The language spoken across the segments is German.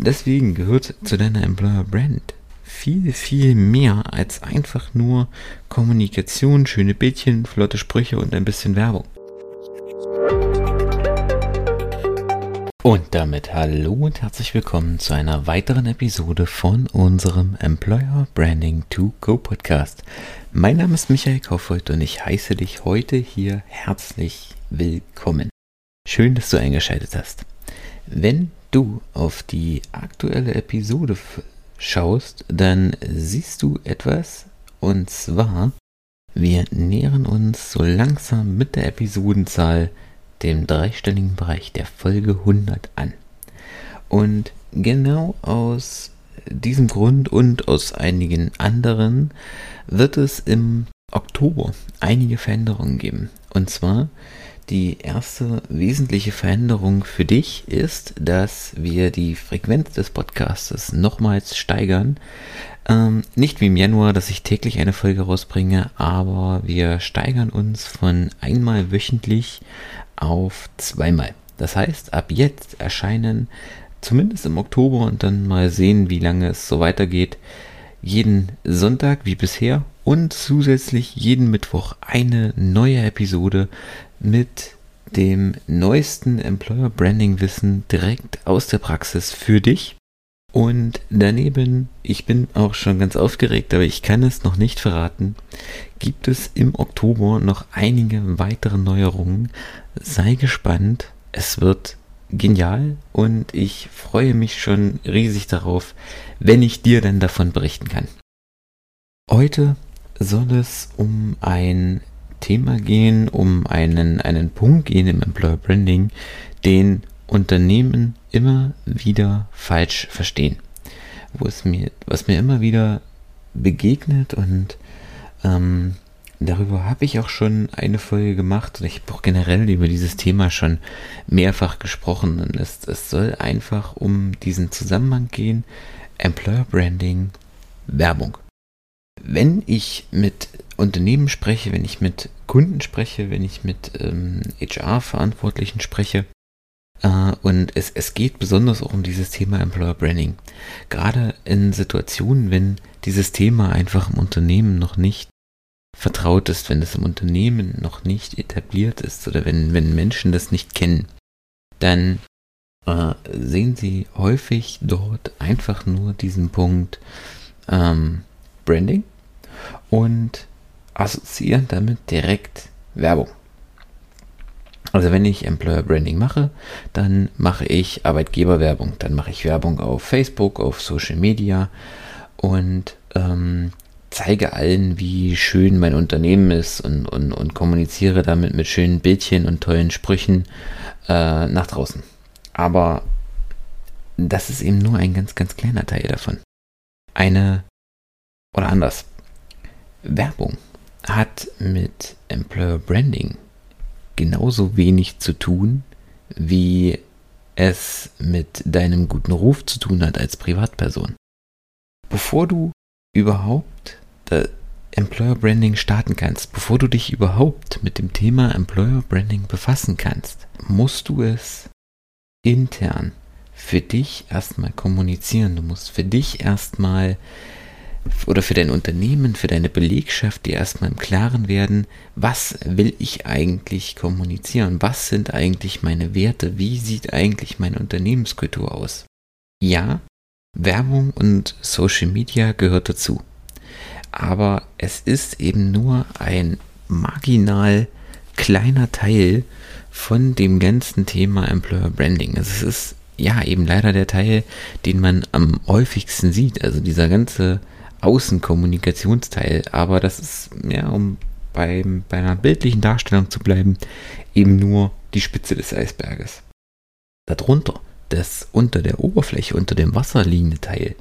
Deswegen gehört zu deiner Employer Brand viel, viel mehr als einfach nur Kommunikation, schöne Bildchen, flotte Sprüche und ein bisschen Werbung. Und damit hallo und herzlich willkommen zu einer weiteren Episode von unserem Employer Branding to Go Podcast. Mein Name ist Michael Kaufhold und ich heiße dich heute hier herzlich willkommen. Schön, dass du eingeschaltet hast. Wenn du auf die aktuelle Episode schaust, dann siehst du etwas und zwar, wir nähern uns so langsam mit der Episodenzahl dem dreistelligen Bereich der Folge 100 an. Und genau aus diesem Grund und aus einigen anderen wird es im Oktober einige Veränderungen geben. Und zwar die erste wesentliche Veränderung für dich ist, dass wir die Frequenz des Podcasts nochmals steigern. Ähm, nicht wie im Januar, dass ich täglich eine Folge rausbringe, aber wir steigern uns von einmal wöchentlich auf zweimal. Das heißt, ab jetzt erscheinen zumindest im Oktober und dann mal sehen, wie lange es so weitergeht, jeden Sonntag wie bisher und zusätzlich jeden Mittwoch eine neue Episode mit dem neuesten Employer Branding Wissen direkt aus der Praxis für dich. Und daneben, ich bin auch schon ganz aufgeregt, aber ich kann es noch nicht verraten, gibt es im Oktober noch einige weitere Neuerungen. Sei gespannt, es wird genial und ich freue mich schon riesig darauf, wenn ich dir dann davon berichten kann. Heute soll es um ein Thema gehen, um einen, einen Punkt gehen im Employer Branding, den Unternehmen immer wieder falsch verstehen. Wo es mir, was mir immer wieder begegnet und ähm, darüber habe ich auch schon eine Folge gemacht und ich habe auch generell über dieses Thema schon mehrfach gesprochen und es, es soll einfach um diesen Zusammenhang gehen, Employer Branding, Werbung. Wenn ich mit Unternehmen spreche, wenn ich mit Kunden spreche, wenn ich mit ähm, HR-Verantwortlichen spreche, äh, und es, es geht besonders auch um dieses Thema Employer Branding. Gerade in Situationen, wenn dieses Thema einfach im Unternehmen noch nicht vertraut ist, wenn es im Unternehmen noch nicht etabliert ist oder wenn, wenn Menschen das nicht kennen, dann äh, sehen sie häufig dort einfach nur diesen Punkt ähm, Branding und assoziieren damit direkt Werbung. Also wenn ich Employer Branding mache, dann mache ich Arbeitgeberwerbung. Dann mache ich Werbung auf Facebook, auf Social Media und ähm, zeige allen, wie schön mein Unternehmen ist und, und, und kommuniziere damit mit schönen Bildchen und tollen Sprüchen äh, nach draußen. Aber das ist eben nur ein ganz, ganz kleiner Teil davon. Eine oder anders. Werbung hat mit Employer Branding genauso wenig zu tun, wie es mit deinem guten Ruf zu tun hat als Privatperson. Bevor du überhaupt Employer Branding starten kannst, bevor du dich überhaupt mit dem Thema Employer Branding befassen kannst, musst du es intern für dich erstmal kommunizieren. Du musst für dich erstmal oder für dein Unternehmen, für deine Belegschaft, die erstmal im Klaren werden, was will ich eigentlich kommunizieren? Was sind eigentlich meine Werte? Wie sieht eigentlich meine Unternehmenskultur aus? Ja, Werbung und Social Media gehört dazu. Aber es ist eben nur ein marginal kleiner Teil von dem ganzen Thema Employer Branding. Also es ist ja eben leider der Teil, den man am häufigsten sieht. Also dieser ganze Außenkommunikationsteil. Aber das ist, ja, um beim, bei einer bildlichen Darstellung zu bleiben, eben nur die Spitze des Eisberges. Darunter das unter der Oberfläche, unter dem Wasser liegende Teil,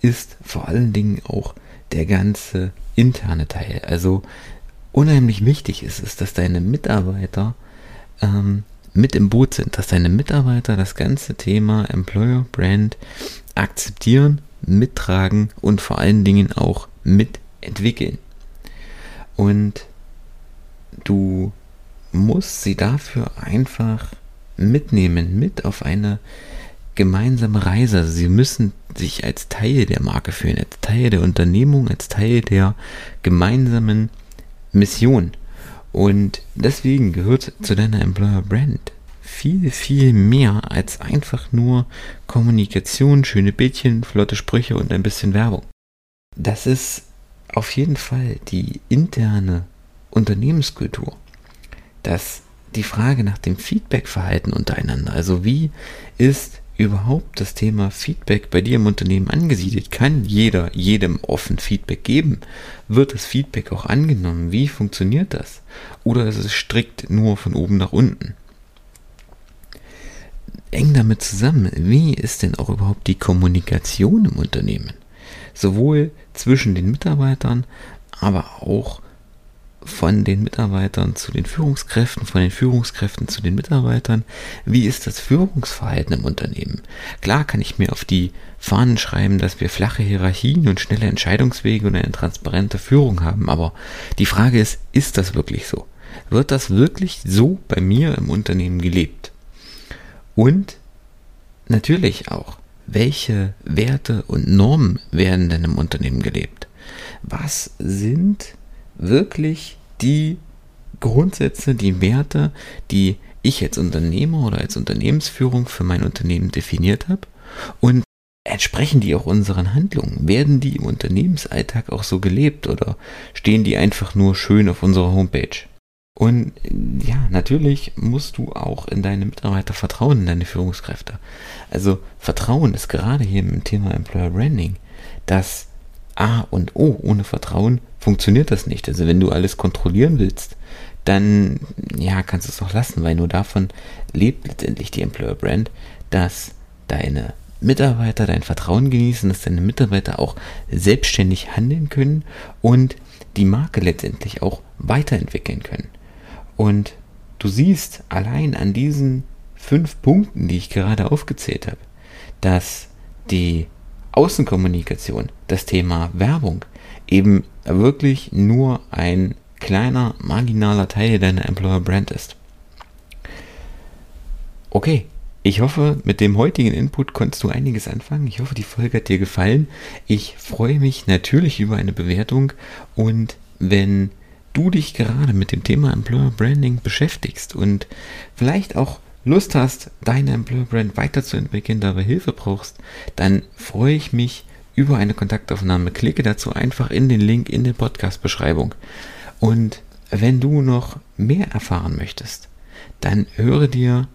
ist vor allen Dingen auch der ganze interne Teil. Also unheimlich wichtig ist es, dass deine Mitarbeiter ähm, mit im Boot sind, dass deine Mitarbeiter das ganze Thema Employer Brand akzeptieren, mittragen und vor allen Dingen auch mitentwickeln. Und du musst sie dafür einfach mitnehmen, mit auf eine gemeinsame Reise. Also sie müssen sich als Teil der Marke fühlen, als Teil der Unternehmung, als Teil der gemeinsamen Mission. Und deswegen gehört zu deiner Employer Brand viel, viel mehr als einfach nur Kommunikation, schöne Bildchen, flotte Sprüche und ein bisschen Werbung. Das ist auf jeden Fall die interne Unternehmenskultur. Das die Frage nach dem Feedbackverhalten untereinander. Also wie ist überhaupt das Thema Feedback bei dir im Unternehmen angesiedelt? Kann jeder jedem offen Feedback geben? Wird das Feedback auch angenommen? Wie funktioniert das? Oder ist es strikt nur von oben nach unten? Eng damit zusammen, wie ist denn auch überhaupt die Kommunikation im Unternehmen? Sowohl zwischen den Mitarbeitern, aber auch von den Mitarbeitern zu den Führungskräften, von den Führungskräften zu den Mitarbeitern. Wie ist das Führungsverhalten im Unternehmen? Klar kann ich mir auf die Fahnen schreiben, dass wir flache Hierarchien und schnelle Entscheidungswege und eine transparente Führung haben, aber die Frage ist, ist das wirklich so? Wird das wirklich so bei mir im Unternehmen gelebt? Und natürlich auch, welche Werte und Normen werden denn im Unternehmen gelebt? Was sind wirklich die Grundsätze, die Werte, die ich als Unternehmer oder als Unternehmensführung für mein Unternehmen definiert habe und entsprechen die auch unseren Handlungen? Werden die im Unternehmensalltag auch so gelebt oder stehen die einfach nur schön auf unserer Homepage? Und ja, natürlich musst du auch in deine Mitarbeiter vertrauen, in deine Führungskräfte. Also Vertrauen ist gerade hier im Thema Employer Branding das A und O. Ohne Vertrauen funktioniert das nicht. Also wenn du alles kontrollieren willst, dann ja, kannst du es auch lassen, weil nur davon lebt letztendlich die Employer Brand, dass deine Mitarbeiter dein Vertrauen genießen, dass deine Mitarbeiter auch selbstständig handeln können und die Marke letztendlich auch weiterentwickeln können. Und du siehst allein an diesen fünf Punkten, die ich gerade aufgezählt habe, dass die Außenkommunikation, das Thema Werbung eben wirklich nur ein kleiner, marginaler Teil deiner Employer Brand ist. Okay, ich hoffe, mit dem heutigen Input konntest du einiges anfangen. Ich hoffe, die Folge hat dir gefallen. Ich freue mich natürlich über eine Bewertung und wenn du dich gerade mit dem Thema Employer Branding beschäftigst und vielleicht auch Lust hast, deine Employer Brand weiterzuentwickeln, dabei Hilfe brauchst, dann freue ich mich über eine Kontaktaufnahme. Klicke dazu einfach in den Link in der Podcast-Beschreibung. Und wenn du noch mehr erfahren möchtest, dann höre dir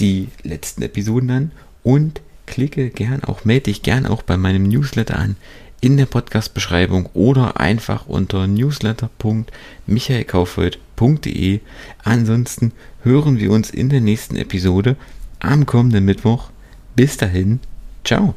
die letzten Episoden an und klicke gern auch, melde dich gern auch bei meinem Newsletter an in der Podcast-Beschreibung oder einfach unter newsletter.michaelkaufhold.de. Ansonsten hören wir uns in der nächsten Episode am kommenden Mittwoch. Bis dahin, ciao.